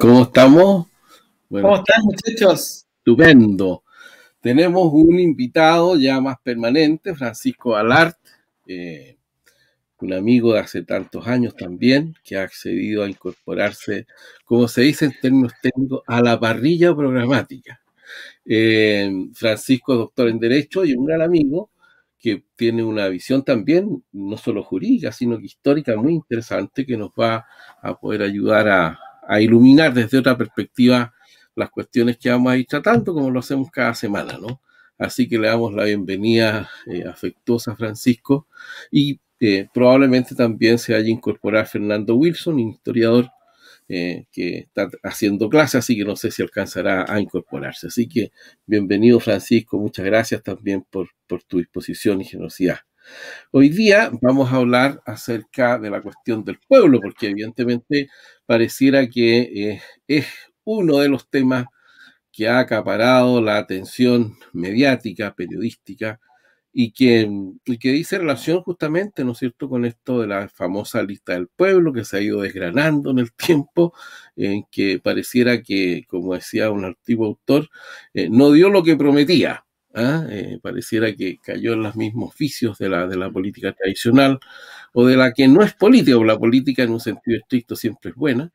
¿Cómo estamos? ¿Cómo están, muchachos? Estupendo. Tenemos un invitado ya más permanente, Francisco Alart, eh, un amigo de hace tantos años también, que ha accedido a incorporarse, como se dice en términos técnicos, a la parrilla programática. Eh, Francisco es doctor en Derecho y un gran amigo que tiene una visión también, no solo jurídica, sino que histórica muy interesante, que nos va a poder ayudar a, a iluminar desde otra perspectiva las cuestiones que vamos a ir tratando, como lo hacemos cada semana, ¿no? Así que le damos la bienvenida eh, afectuosa a Francisco y eh, probablemente también se haya incorporado Fernando Wilson, historiador eh, que está haciendo clase, así que no sé si alcanzará a incorporarse. Así que bienvenido Francisco, muchas gracias también por, por tu disposición y generosidad. Hoy día vamos a hablar acerca de la cuestión del pueblo, porque evidentemente pareciera que eh, es uno de los temas que ha acaparado la atención mediática, periodística, y que, que dice relación justamente, ¿no es cierto?, con esto de la famosa lista del pueblo que se ha ido desgranando en el tiempo, en que pareciera que, como decía un antiguo autor, eh, no dio lo que prometía. ¿Ah? Eh, pareciera que cayó en los mismos vicios de la, de la política tradicional o de la que no es política, o la política en un sentido estricto siempre es buena,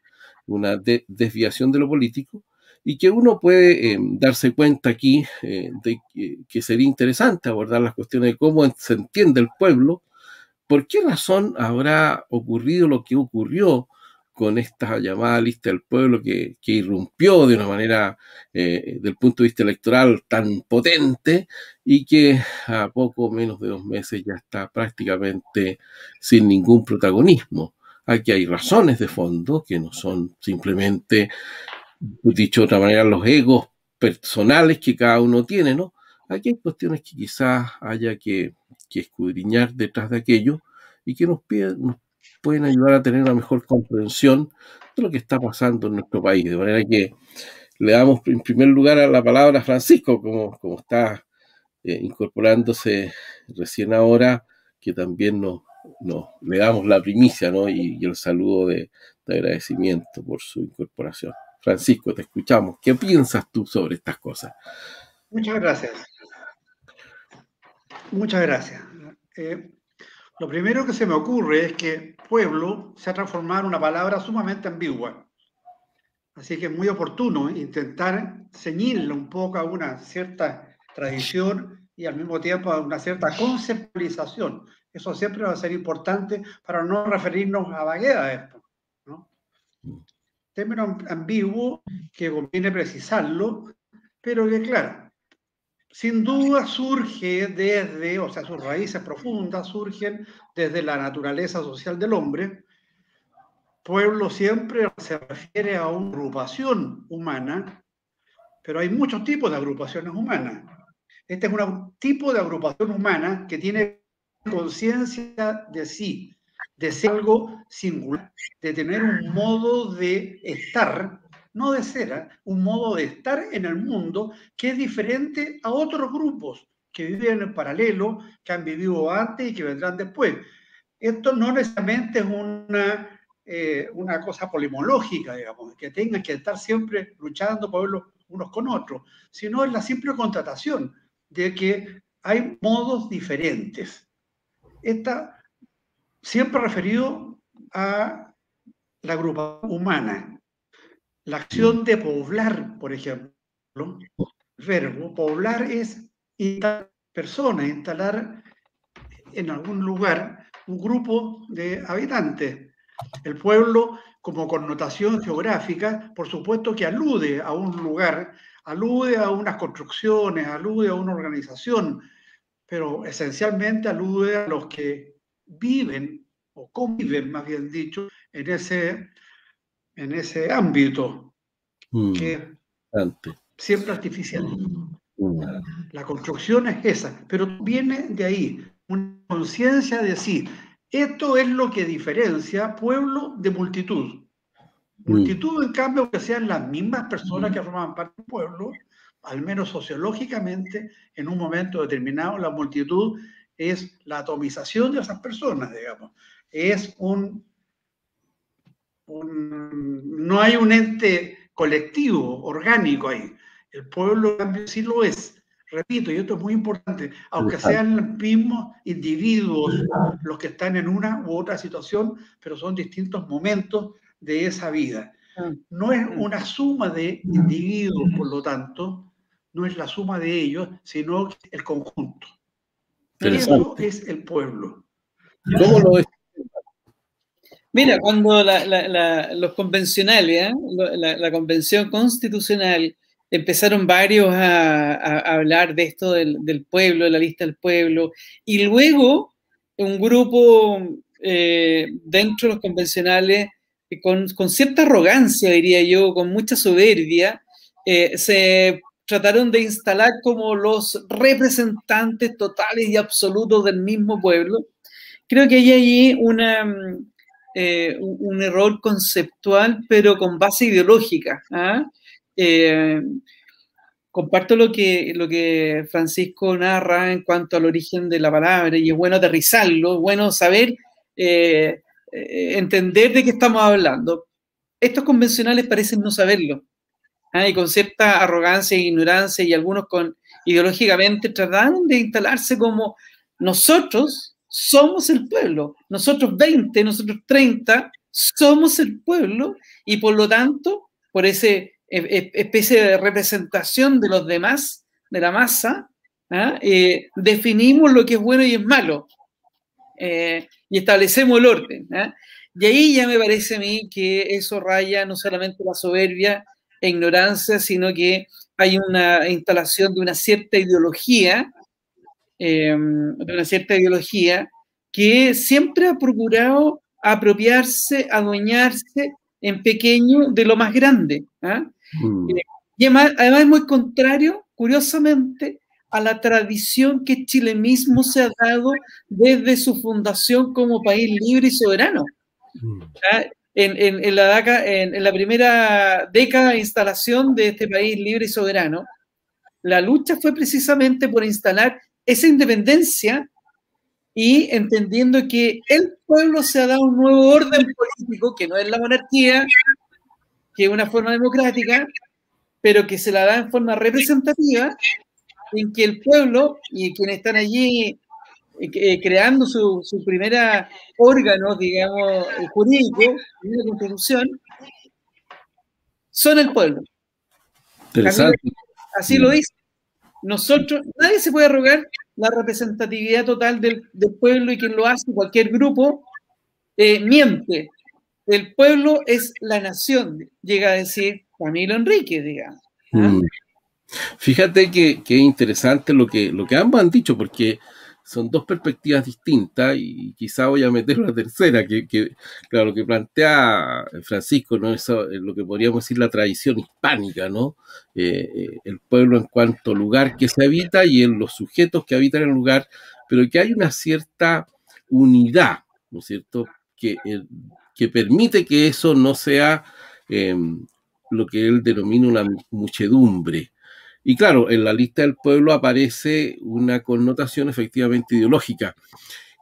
una desviación de lo político, y que uno puede eh, darse cuenta aquí eh, de que, que, sería interesante abordar las cuestiones de cómo se entiende el pueblo, por qué razón habrá ocurrido lo que ocurrió con esta llamada lista del pueblo que, irrumpió de una manera, eh, del punto de vista electoral, tan potente y que a poco menos de dos meses ya está prácticamente sin ningún protagonismo. Aquí hay razones de fondo que no son simplemente, dicho de otra manera, los egos personales que cada uno tiene, ¿no? Aquí hay cuestiones que quizás haya que, escudriñar detrás de aquello y que nos, piden, nos pueden ayudar a tener una mejor comprensión de lo que está pasando en nuestro país. De manera que le damos en primer lugar a la palabra a Francisco, como, como está eh, incorporándose recién ahora, que también nos, le damos la primicia ¿no? y, el saludo de, de agradecimiento por su incorporación. Francisco, te escuchamos. ¿Qué piensas tú sobre estas cosas? Muchas gracias. Muchas gracias. Eh, lo primero que se me ocurre es que pueblo se ha transformado en una palabra sumamente ambigua. Así que es muy oportuno intentar ceñirle un poco a una cierta tradición y al mismo tiempo a una cierta conceptualización. Eso siempre va a ser importante para no referirnos a vaguedad esto. ¿no? Término ambiguo que conviene precisarlo, pero que claro, sin duda surge desde, o sea, sus raíces profundas surgen desde la naturaleza social del hombre. Pueblo siempre se refiere a una agrupación humana, pero hay muchos tipos de agrupaciones humanas. Este es un tipo de agrupación humana que tiene conciencia de sí, de ser algo singular, de tener un modo de estar no de ser, ¿eh? un modo de estar en el mundo que es diferente a otros grupos que viven en paralelo, que han vivido antes y que vendrán después. Esto no necesariamente es una, eh, una cosa polimológica, digamos, que tengan que estar siempre luchando por unos con otros, sino es la simple constatación de que hay modos diferentes. Esta siempre referido a la grupa humana, la acción de poblar, por ejemplo, el verbo poblar es instalar personas, instalar en algún lugar un grupo de habitantes. El pueblo, como connotación geográfica, por supuesto que alude a un lugar, alude a unas construcciones, alude a una organización, pero esencialmente alude a los que viven o conviven, más bien dicho, en ese en ese ámbito mm, que siempre artificial. Mm. La construcción es esa, pero viene de ahí, una conciencia de sí. Esto es lo que diferencia pueblo de multitud. Mm. Multitud, en cambio, que sean las mismas personas que forman parte del pueblo, al menos sociológicamente, en un momento determinado, la multitud es la atomización de esas personas, digamos. Es un no hay un ente colectivo, orgánico ahí. El pueblo, sí lo es. Repito, y esto es muy importante, aunque sean los mismos individuos los que están en una u otra situación, pero son distintos momentos de esa vida. Ah. No es una suma de individuos, por lo tanto, no es la suma de ellos, sino el conjunto. Eso es el pueblo. ¿Cómo lo es? Mira, cuando los convencionales, ¿eh? la, convención constitucional, empezaron varios a, hablar de esto del, pueblo, de la lista del pueblo, y luego un grupo eh, dentro de los convencionales, con, cierta arrogancia, diría yo, con mucha soberbia, eh, se trataron de instalar como los representantes totales y absolutos del mismo pueblo. Creo que hay allí una, eh, un error conceptual, pero con base ideológica. ¿ah? Eh, comparto lo que, lo que Francisco narra en cuanto al origen de la palabra y es bueno aterrizarlo, es bueno saber, eh, entender de qué estamos hablando. Estos convencionales parecen no saberlo ¿ah? y con cierta arrogancia e ignorancia y algunos con ideológicamente trataron de instalarse como nosotros somos el pueblo. Nosotros 20, nosotros 30, somos el pueblo y por lo tanto, por esa e, e, especie de representación de los demás, de la masa, ¿ah? eh, definimos lo que es bueno y es malo eh, y establecemos el orden. ¿ah? Y ahí ya me parece a mí que eso raya no solamente la soberbia e ignorancia, sino que hay una instalación de una cierta ideología Em, de una cierta ideología que siempre ha procurado apropiarse, adueñarse en pequeño de lo más grande. ¿ah? Mm. Eh, y además, es muy contrario, curiosamente, a la tradición que Chile mismo se ha dado desde su fundación como país libre y soberano. Mm. ¿Ah? En, en, la en, la primera década de instalación de este país libre y soberano, la lucha fue precisamente por instalar esa independencia y entendiendo que el pueblo se ha dado un nuevo orden político, que no es la monarquía, que es una forma democrática, pero que se la da en forma representativa, en que el pueblo y quienes están allí eh, eh, creando su, su primera órgano, digamos, jurídico, la constitución, son el pueblo. Así lo dice nosotros, nadie se puede arrogar la representatividad total del, pueblo y quien lo hace, cualquier grupo, eh, miente. El pueblo es la nación, llega a decir Camilo Enrique, digamos. ¿ah? Mm. Fíjate que, que, es interesante lo que, lo que ambos han dicho, porque son dos perspectivas distintas y quizá voy a meter una tercera, que, claro, lo que plantea Francisco, ¿no? Eso es lo que podríamos decir la tradición hispánica, ¿no? Eh, eh, el pueblo en cuanto lugar que se habita y en los sujetos que habitan el lugar, pero que hay una cierta unidad, ¿no es cierto?, que, eh, que permite que eso no sea em, lo que él denomina una muchedumbre, y claro, en la lista del pueblo aparece una connotación efectivamente ideológica.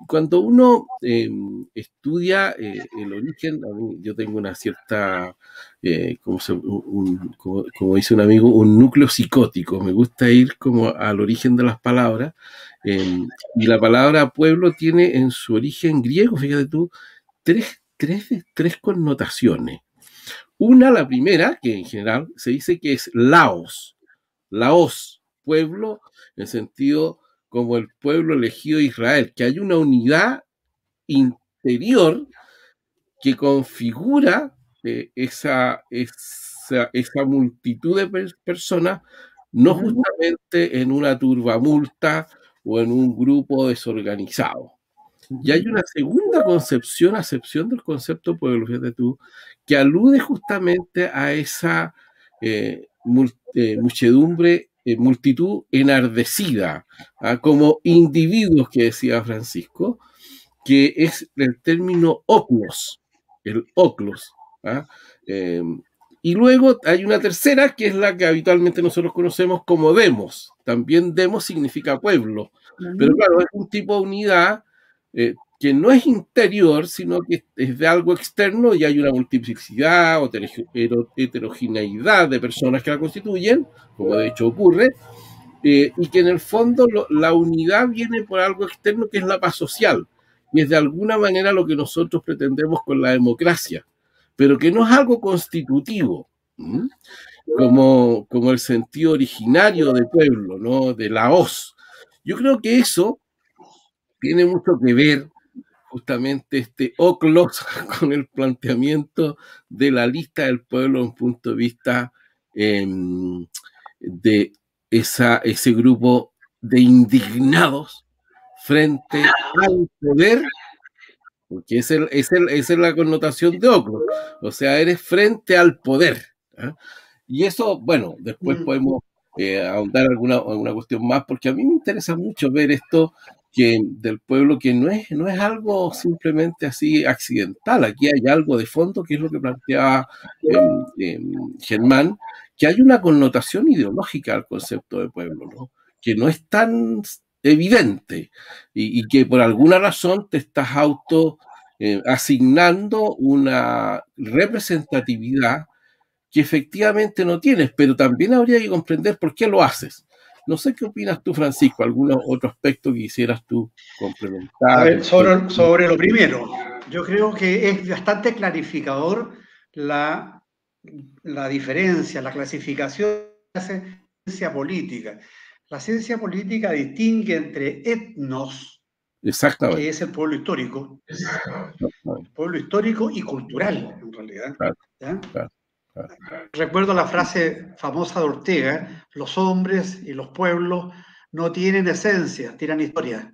Cuando uno em, estudia eh, el origen, yo tengo una cierta, eh, como, dice un amigo, un núcleo psicótico. Me gusta ir como al origen de las palabras. Em, y la palabra pueblo tiene en su origen griego, fíjate tú, tres, tres, tres connotaciones. Una, la primera, que en general se dice que es Laos, Laos, pueblo, en sentido como el pueblo elegido de Israel, que hay una unidad interior que configura eh, esa, esa, multitud de personas, no justamente en una turbamulta o en un grupo desorganizado. Y hay una segunda concepción, acepción del concepto pueblo, fíjate tú, que alude justamente a esa eh, eh, muchedumbre, eh, multitud enardecida, ¿ah? como individuos que decía Francisco, que es el término oclos, el oclos. ¿ah? Em, y luego hay una tercera que es la que habitualmente nosotros conocemos como demos. También demos significa pueblo, pero claro, es un tipo de unidad que no es interior, sino que es de algo externo y hay una multiplicidad o heterogeneidad de personas que la constituyen, como de hecho ocurre, eh, y que en el fondo la unidad viene por algo externo que es la paz social, y es de alguna manera lo que nosotros pretendemos con la democracia, pero que no es algo constitutivo, como, como el sentido originario del pueblo, ¿no? de la hoz. Yo creo que eso tiene mucho que ver justamente este OCLOS con el planteamiento de la lista del pueblo en punto de vista em, de esa, ese grupo de indignados frente al poder, porque es el, es el, esa es la connotación de Oclo, o sea, eres frente al poder. ¿ah? Y eso, bueno, después mm. podemos eh, ahondar alguna, alguna cuestión más, porque a mí me interesa mucho ver esto que, del pueblo que no es, no es algo simplemente así accidental, aquí hay algo de fondo, que es lo que planteaba Germán, que hay una connotación ideológica al concepto de pueblo, ¿no? que no es tan evidente y, que por alguna razón te estás auto eh, asignando una representatividad que efectivamente no tienes, pero también habría que comprender por qué lo haces. No sé qué opinas tú, Francisco, algún otro aspecto que quisieras tú complementar. sobre, sobre lo primero, yo creo que es bastante clarificador la la diferencia, la clasificación de la ciencia política. La ciencia política distingue entre etnos, que es el pueblo histórico, el pueblo histórico y cultural, en realidad. Recuerdo la frase famosa de Ortega, los hombres y los pueblos no tienen esencia, tienen historia.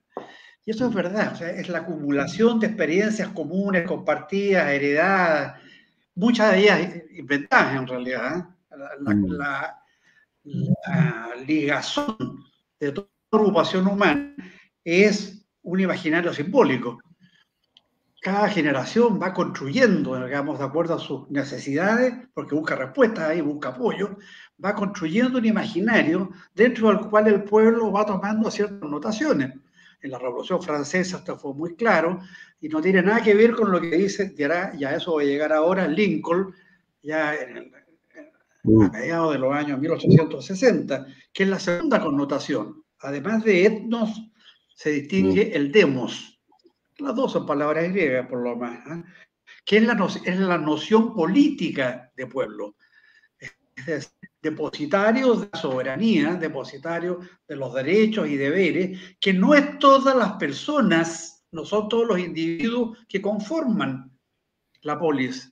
Y eso es verdad, es la acumulación de experiencias comunes, compartidas, heredadas, muchas de ellas inventadas en realidad. ¿eh? Mm. La, ligazón de toda agrupación humana es un imaginario simbólico. Cada generación va construyendo, digamos, de acuerdo a sus necesidades, porque busca respuestas ahí, busca apoyo, va construyendo un imaginario dentro del cual el pueblo va tomando ciertas notaciones en la Revolución Francesa esto fue muy claro, y no tiene nada que ver con lo que dice, ya, eso va a llegar ahora, Lincoln, ya en mm. a mediados de los años 1860, que es la segunda connotación. Además de etnos, se distingue mm. el demos. Las dos son palabras griegas, por lo más, ¿eh? que es la, es la noción política de pueblo. Es decir, depositarios de la soberanía, depositarios de los derechos y deberes, que no es todas las personas, no son todos los individuos que conforman la polis.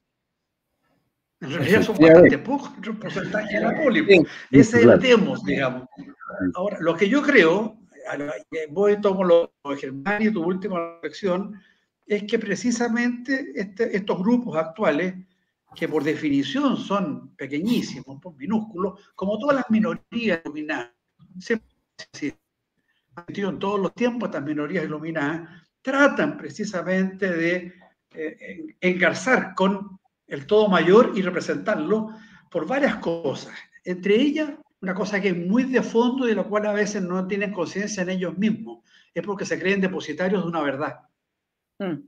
En realidad son bastante pocos el porcentaje de la polis. Ese es el demos, digamos. Ahora, lo que yo creo, voy a tomar lo de Germán tu última reflexión, es que precisamente este, estos grupos actuales que por definición son pequeñísimos, pues, minúsculos, como todas las minorías iluminadas. en todos los tiempos estas minorías iluminadas tratan precisamente de eh, engarzar con el todo mayor y representarlo por varias cosas. Entre ellas, una cosa que es muy de fondo y de la cual a veces no tienen conciencia en ellos mismos, es porque se creen depositarios de una verdad. Mm.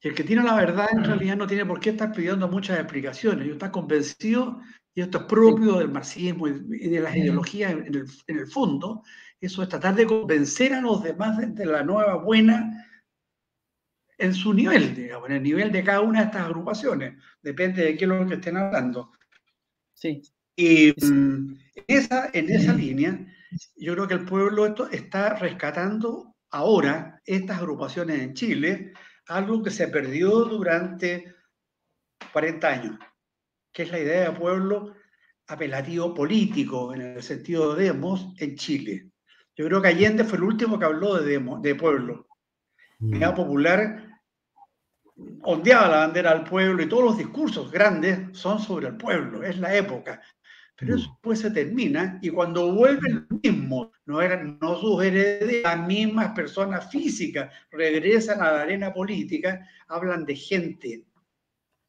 Y el que tiene la verdad en realidad no tiene por qué estar pidiendo muchas explicaciones. Yo estoy convencido, y esto es propio del marxismo y de las ideologías en el, en el fondo, eso es tratar de convencer a los demás de, la nueva buena en su nivel, digamos, en el nivel de cada una de estas agrupaciones. Depende de qué es lo que estén hablando. Sí. Y mm, esa, en esa línea, yo creo que el pueblo esto está rescatando ahora estas agrupaciones en Chile algo que se perdió durante 40 años, que es la idea de pueblo apelativo político, en el sentido de demos, en Chile. Yo creo que Allende fue el último que habló de, demo, de pueblo. La idea mm. popular ondeaba la bandera al pueblo y todos los discursos grandes son sobre el pueblo, es la época. Pero eso después se termina y cuando vuelven los mismos, no, eran, no sus herederos, las mismas personas físicas regresan a la arena política, hablan de gente.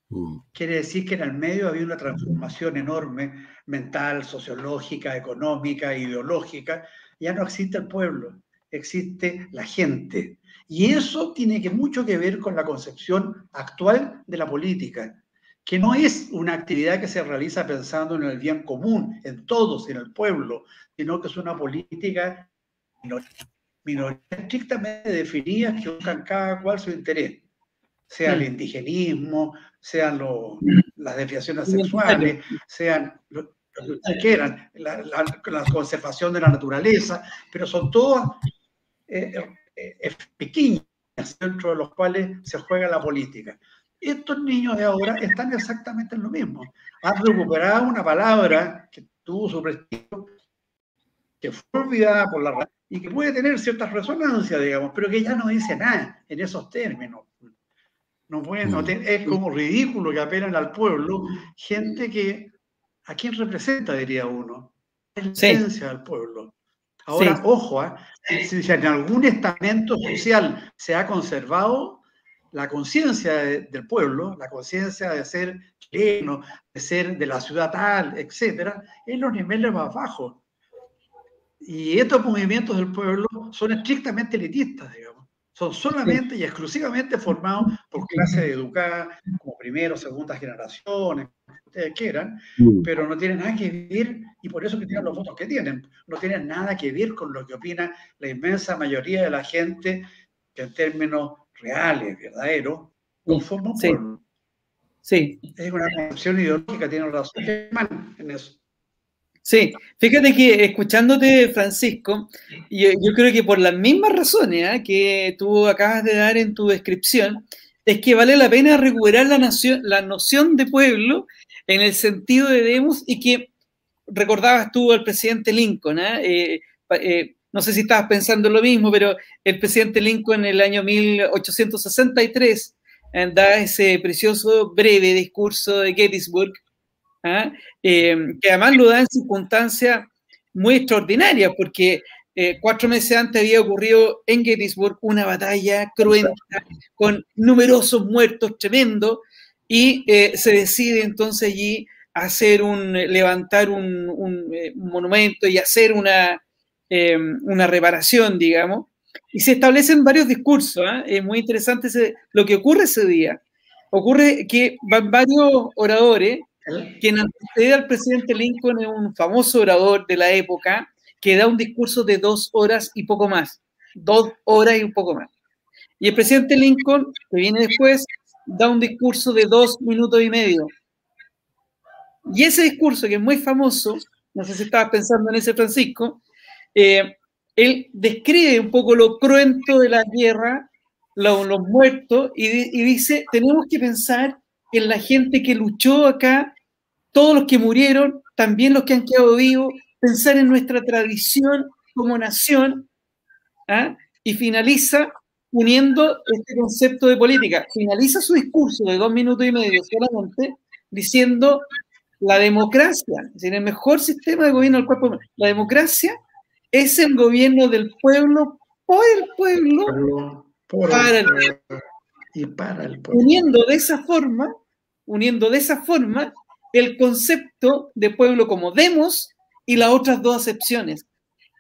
Mm. Quiere decir que en el medio había una transformación enorme, mental, sociológica, económica, ideológica. Ya no existe el pueblo. existe la gente. Y eso tiene que mucho que ver con la concepción actual de la política, que no es una actividad que se realiza pensando en el bien común, en todos, en el pueblo, sino que es una política minoría estrictamente definida que buscan cada cual su interés, sea el indigenismo, sean las desviaciones sexuales, sean lo, que quieran, la, conservación de la naturaleza, pero son todas eh, eh, pequeñas dentro de los cuales se juega la política. Estos niños de ahora están exactamente en lo mismo. Han recuperado una palabra que tuvo su prestigio, que fue olvidada por la y que puede tener ciertas resonancias, digamos, pero que ya no dice nada en esos términos. No puede, no mm. es como ridículo que apelan al pueblo gente que, ¿a quién representa, diría uno? Es la esencia del pueblo. Ahora, ojo, ¿eh? si, en algún estamento social se ha conservado la conciencia del pueblo, la conciencia de ser chileno, de ser de la ciudad tal, etcétera, en los niveles más bajos. Y estos movimientos del pueblo son estrictamente elitistas, digamos. Son solamente y exclusivamente formados por clases educadas como primero, segunda generaciones, ustedes quieran, mm. pero no tienen nada que ver, y por eso que tienen los votos que tienen, no tienen nada que ver con lo que opina la inmensa mayoría de la gente que en términos reales, verdaderos, conforman sí. pueblo. Sí. Es una concepción ideológica, tienen razón en eso. Sí, fíjate que escuchándote, Francisco, yo, yo creo que por las mismas razones ¿eh? que tú acabas de dar en tu descripción, es que vale la pena recuperar la, nación, la noción de pueblo en el sentido de demos y que recordabas tú al presidente Lincoln, ¿eh? Eh, no sé si estabas pensando lo mismo, pero el presidente Lincoln en el año 1863 da ese precioso breve discurso de Gettysburg, ¿ah? eh, que además lo da en circunstancias muy extraordinarias, porque eh, cuatro meses antes había ocurrido en Gettysburg una batalla cruenta con numerosos muertos tremendos y eh, se decide entonces allí hacer un, levantar un, monumento y hacer una, una reparación, digamos, y se establecen varios discursos, ¿ah? es muy interesante lo que ocurre ese día. Ocurre que van varios oradores quien antecede al presidente Lincoln es un famoso orador de la época que da un discurso de dos horas y poco más. Dos horas y un poco más. Y el presidente Lincoln, que viene después, da un discurso de dos minutos y medio. Y ese discurso, que es muy famoso, no sé si estabas pensando en ese Francisco, eh, él describe un poco lo cruento de la guerra, los muertos, y, y dice, tenemos que pensar en la gente que luchó acá todos los que murieron, también los que han quedado vivos, pensar en nuestra tradición como nación, ¿ah? y finaliza uniendo este concepto de política. Finaliza su discurso de dos minutos y medio solamente diciendo la democracia, es decir, el mejor sistema de gobierno del cuerpo. La democracia es el gobierno del pueblo por el pueblo, para el pueblo. Y para el pueblo. Uniendo de esa forma, uniendo de esa forma el concepto de pueblo como demos y las otras dos acepciones.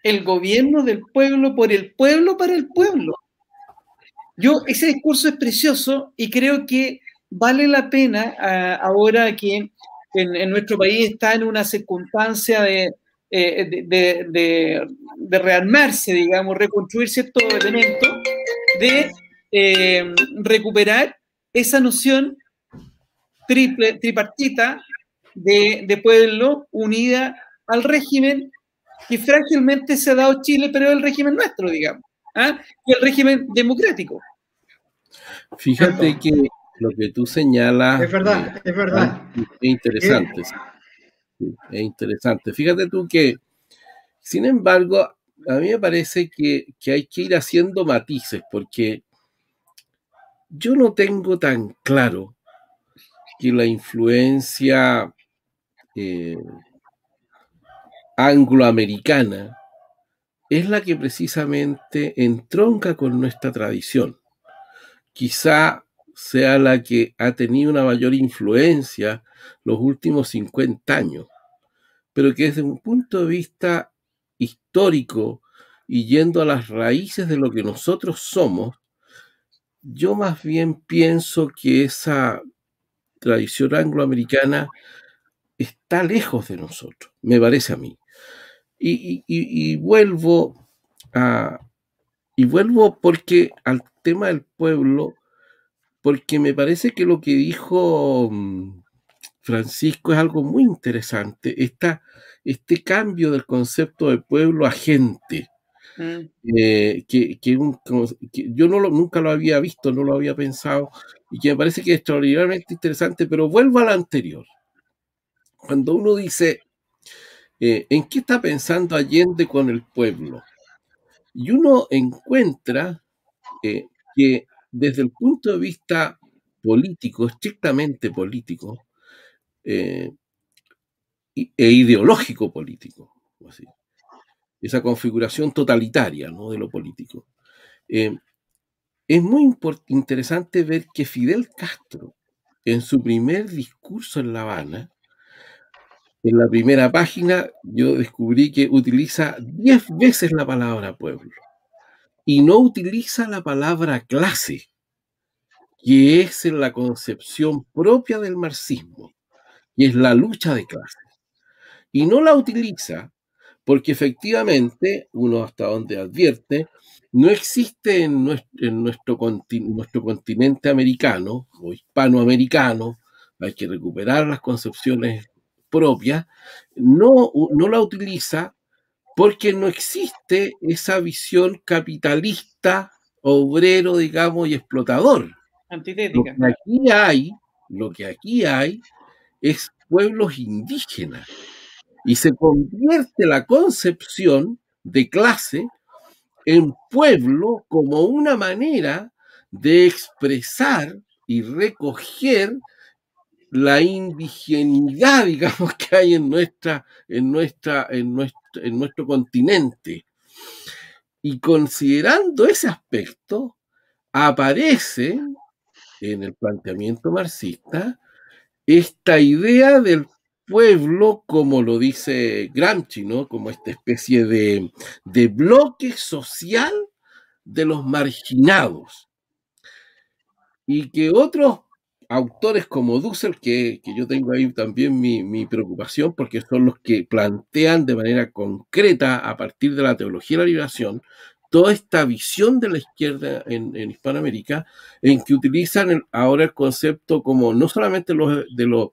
El gobierno del pueblo por el pueblo para el pueblo. Yo, ese discurso es precioso y creo que vale la pena ahora que en, nuestro país está en una circunstancia de, eh, de, rearmarse, digamos, reconstruir ciertos elementos, de eh, recuperar esa noción triple, tripartita de, pueblo unida al régimen que frágilmente se ha dado Chile, pero el régimen nuestro, digamos, ¿ah? el régimen democrático. Fíjate que lo que tú señalas... Es verdad, eh, es verdad. Es interesante. Es interesante. Fíjate tú que, sin embargo, a mí me parece que, que hay que ir haciendo matices, porque yo no tengo tan claro que la influencia eh, angloamericana es la que precisamente entronca con nuestra tradición. Quizá sea la que ha tenido una mayor influencia los últimos 50 años, pero que desde un punto de vista histórico y yendo a las raíces de lo que nosotros somos, yo más bien pienso que esa tradición angloamericana está lejos de nosotros, me parece a mí. Y, vuelvo a, y vuelvo porque al tema del pueblo, porque me parece que lo que dijo mm, Francisco es algo muy interesante, Esta, este cambio del concepto de pueblo a gente. Mm. Eh, que, yo no nunca lo había visto, no lo había pensado, y que me parece que es extraordinariamente interesante, pero vuelvo al anterior. Cuando uno dice, eh, ¿en qué está pensando Allende con el pueblo? Y uno encuentra eh, que desde el punto de vista político, estrictamente político, e ideológico político, así, esa configuración totalitaria ¿no? de lo político. Eh, es muy interesante ver que Fidel Castro, en su primer discurso en La Habana, en la primera página, yo descubrí que utiliza diez veces la palabra pueblo y no utiliza la palabra clase, que es la concepción propia del marxismo, y es la lucha de clases. Y no la utiliza porque efectivamente, uno hasta donde advierte, no existe en nuestro, continente americano o hispanoamericano, hay que recuperar las concepciones propias, no, no la utiliza porque no existe esa visión capitalista, obrero, digamos, y explotador. Antitética. Lo que aquí hay, lo que aquí hay es pueblos indígenas y se convierte la concepción de clase en pueblo como una manera de expresar y recoger la indigenidad, digamos, que hay en, nuestra, en, nuestra, en, nuestro, en nuestro continente. Y considerando ese aspecto, aparece en el planteamiento marxista esta idea del pueblo, como lo dice Gramsci, ¿no? Como esta especie de, bloque social de los marginados. Y que otros autores como Dussel, que, yo tengo ahí también mi, preocupación, porque son los que plantean de manera concreta, a partir de la teología de la liberación, toda esta visión de la izquierda en, Hispanoamérica, en que utilizan ahora el concepto como no solamente de, los,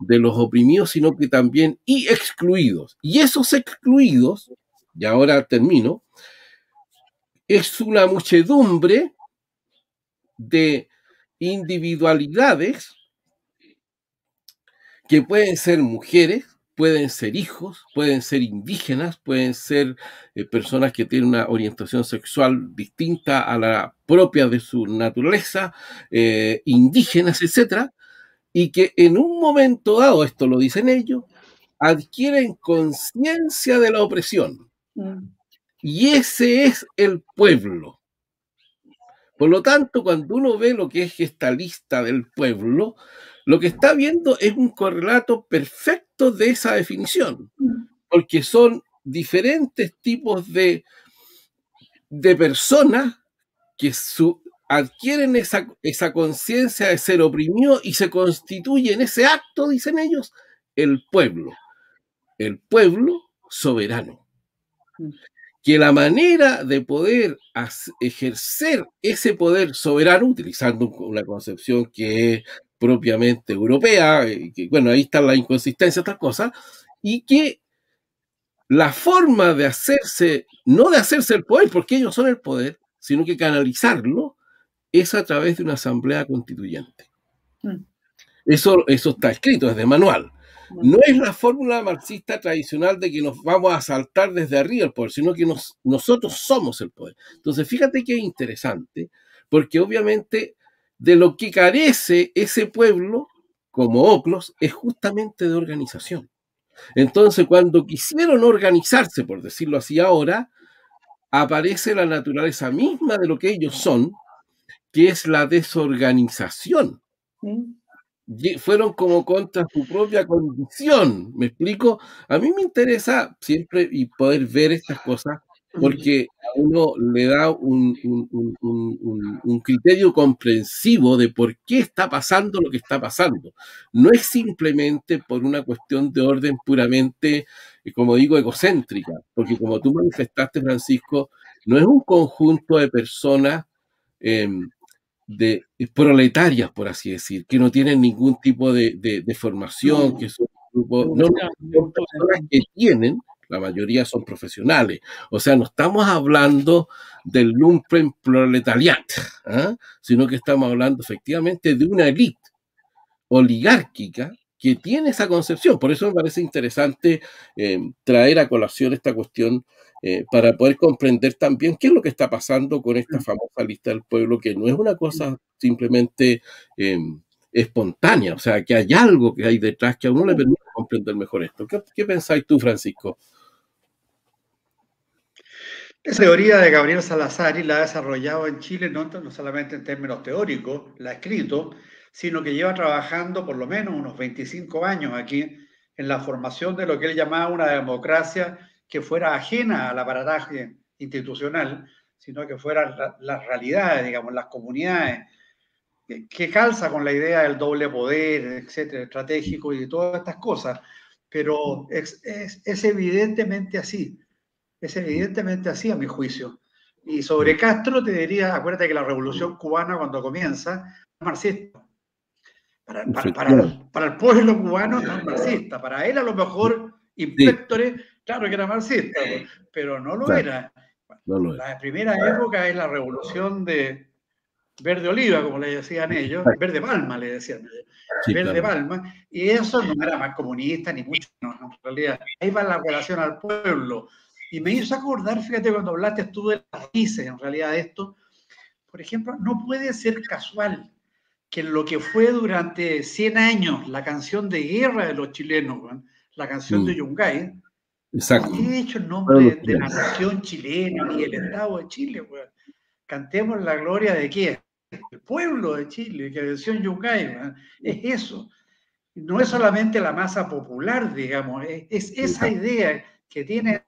de los oprimidos, sino que también y excluidos. Y esos excluidos, y ahora termino, es una muchedumbre de individualidades que pueden ser mujeres, pueden ser hijos, pueden ser indígenas, pueden ser eh, personas que tienen una orientación sexual distinta a la propia de su naturaleza, eh, indígenas, etc. Y que en un momento dado, esto lo dicen ellos, adquieren conciencia de la opresión. Mm. Y ese es el pueblo. Por lo tanto, cuando uno ve lo que es esta lista del pueblo, lo que está viendo es un correlato perfecto de esa definición, porque son diferentes tipos de, de personas que adquieren esa, esa conciencia de ser oprimido y se constituye en ese acto, dicen ellos, el pueblo. El pueblo soberano. Que la manera de poder ejercer ese poder soberano, utilizando una concepción que es propiamente europea, y que, bueno, ahí está la inconsistencia, otras cosas, y que la forma de hacerse, no de hacerse el poder, porque ellos son el poder, sino que canalizarlo, es a través de una asamblea constituyente. Mm. Eso, eso está escrito, es de manual. No es la fórmula marxista tradicional de que nos vamos a saltar desde arriba el poder, sino que nosotros somos el poder. Entonces, fíjate que es interesante, porque obviamente de lo que carece ese pueblo, como Oclos, es justamente de organización. Entonces, cuando quisieron organizarse, por decirlo así ahora, aparece la naturaleza misma de lo que ellos son, que es la desorganización. Fueron como contra su propia condición, ¿me explico? A mí me interesa siempre y poder ver estas cosas porque a uno le da un, criterio comprensivo de por qué está pasando lo que está pasando. No es simplemente por una cuestión de orden puramente, eh, como digo, egocéntrica, porque como tú manifestaste, Francisco, no es un conjunto de personas em, de proletarias, por así decir, que no tienen ningún tipo de, formación, que son grupos, no, son personas que tienen la mayoría son profesionales. O sea, no estamos hablando del lumpen proletariat, ¿ah? sino que estamos hablando efectivamente de una élite oligárquica que tiene esa concepción. Por eso me parece interesante eh, traer a colación esta cuestión eh, para poder comprender también qué es lo que está pasando con esta famosa lista del pueblo, que no es una cosa simplemente eh, espontánea, o sea, que hay algo que hay detrás que a uno le permite comprender mejor esto. ¿Qué, qué pensáis tú, Francisco? Esa teoría de Gabriel Salazar y la ha desarrollado en Chile no, no solamente en términos teóricos, la ha escrito, sino que lleva trabajando por lo menos unos 25 años aquí en la formación de lo que él llamaba una democracia que fuera ajena al aparataje institucional, sino que fuera las realidades, digamos, las comunidades, que, calza con la idea del doble poder, etcétera, estratégico y todas estas cosas. Pero es, es evidentemente así. Es evidentemente así, a mi juicio. Y sobre Castro te diría, acuérdate que la revolución cubana cuando comienza es marxista. Para, para, el pueblo cubano no es marxista. Para él a lo mejor, inspectores, claro que era marxista, pero no lo era. La primera época es la revolución de verde oliva, como le decían ellos, verde palma le decían. Verde palma, y eso no era más comunista ni mucho, no, en realidad. Ahí va la relación al pueblo, y me hizo acordar, fíjate, cuando hablaste tú de las raíces, en realidad, de esto, por ejemplo, no puede ser casual que lo que fue durante 100 años la canción de guerra de los chilenos, la canción de mm. Yungay, Exacto. ¿qué hecho el nombre de, la nación chilena y el Estado de Chile? Cantemos la gloria de quién? El pueblo de Chile, que venció Yungay, es eso. No es solamente la masa popular, digamos, es, es esa idea que tiene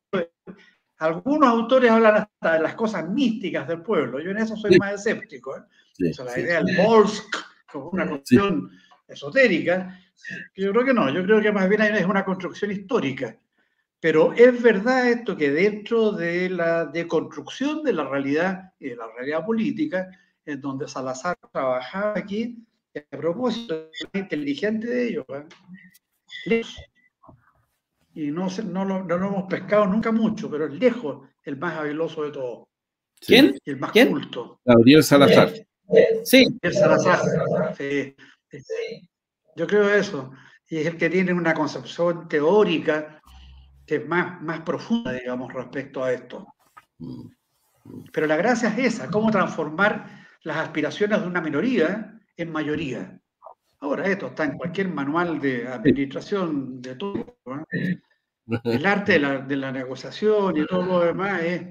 algunos autores hablan hasta de las cosas místicas del pueblo. Yo en eso soy más escéptico. ¿eh? la idea del Volsk como una construcción esotérica, yo creo que no. Yo creo que más bien es una construcción histórica. Pero es verdad esto que dentro de la deconstrucción de la realidad y de la realidad política, en donde Salazar trabajaba aquí, a propósito, inteligente de ellos, ¿eh? Y no, no, lo, no lo hemos pescado nunca mucho, pero es lejos el más habiloso de todos. ¿Quién? el más culto. Gabriel Salazar. Sí. El Salazar. Sí. Yo creo eso. Y es el que tiene una concepción teórica que es más, más profunda, digamos, respecto a esto. Pero la gracia es esa, cómo transformar las aspiraciones de una minoría en mayoría. Ahora, esto está en cualquier manual de administración de todo. El arte de la, de la, negociación y todo lo demás es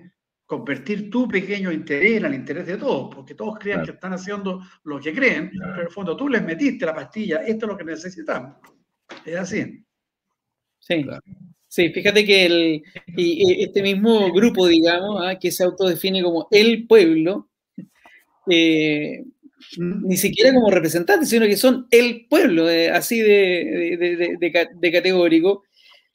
convertir tu pequeño interés en el interés de todos, porque todos crean que están haciendo lo que creen, pero en el fondo tú les metiste la pastilla, esto es lo que necesitamos. Es así. Sí. Sí, fíjate que el, y, este mismo grupo, digamos, ¿ah? que se autodefine como el pueblo, eh, ni siquiera como representantes, sino que son el pueblo, eh, así de, de, de, categórico,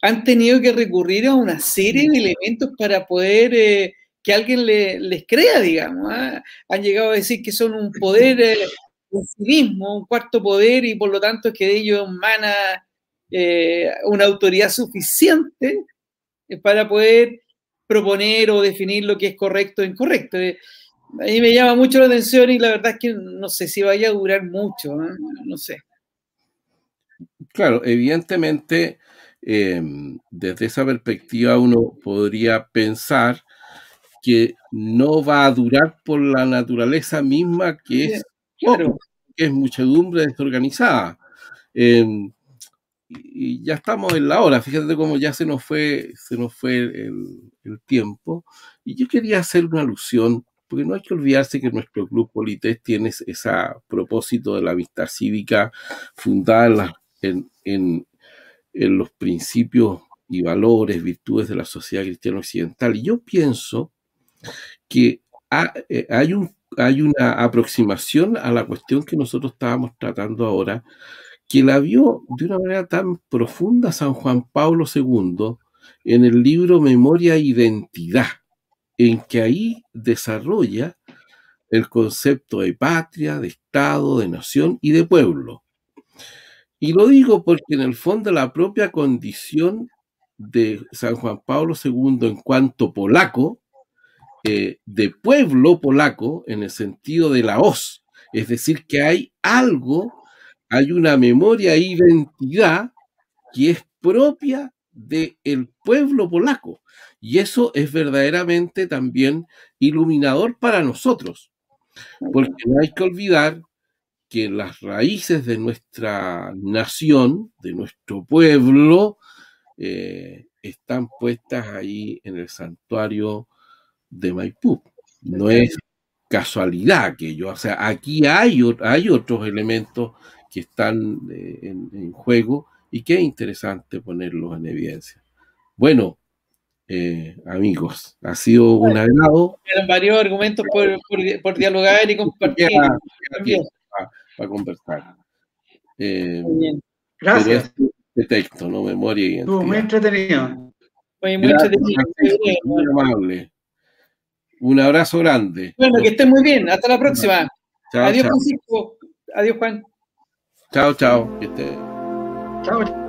han tenido que recurrir a una serie de elementos para poder eh, que alguien les crea, digamos. ¿ah? Han llegado a decir que son un poder eh, en sí mismo, un cuarto poder, y por lo tanto es que de ellos emana eh, una autoridad suficiente para poder proponer o definir lo que es correcto o incorrecto. A mí me llama mucho la atención y la verdad es que no sé si vaya a durar mucho, no sé. Claro, evidentemente Em, desde esa perspectiva uno podría pensar que no va a durar por la naturaleza misma que es, que es muchedumbre desorganizada. Em, y ya estamos en la hora, fíjate cómo ya se nos fue, se nos fue el, tiempo. Y yo quería hacer una alusión, porque no hay que olvidarse que nuestro club Polités tiene ese propósito de la amistad cívica fundada en, en, en los principios y valores, virtudes de la sociedad cristiana occidental. Y yo pienso que eh, hay, un, hay una aproximación a la cuestión que nosotros estábamos tratando ahora, que la vio de una manera tan profunda San Juan Pablo II en el libro Memoria e Identidad, en que ahí desarrolla el concepto de patria, de Estado, de nación y de pueblo. Y lo digo porque en el fondo la propia condición de San Juan Pablo II en cuanto polaco, eh, de pueblo polaco, en el sentido de la hoz, es decir, que hay algo hay una memoria identidad que es propia del pueblo polaco. Y eso es verdaderamente también iluminador para nosotros, porque no hay que olvidar que las raíces de nuestra nación, de nuestro pueblo, eh, están puestas ahí en el santuario de Maipú. No es casualidad aquello, o sea, aquí hay, hay otros elementos que están eh, en, juego y que es interesante ponerlos en evidencia. Bueno, eh, amigos, ha sido un agrado. Eran varios argumentos por, dialogar y compartir. Para, conversar. Eh, Gracias. De texto, ¿no? Memoria y Estuvo muy entretenido. muy entretenido. Muy amable. Un abrazo grande. Bueno, que estén muy bien. Hasta la próxima. Adiós, Francisco. Adiós, Juan. Chao, chao. Que esté. Chao.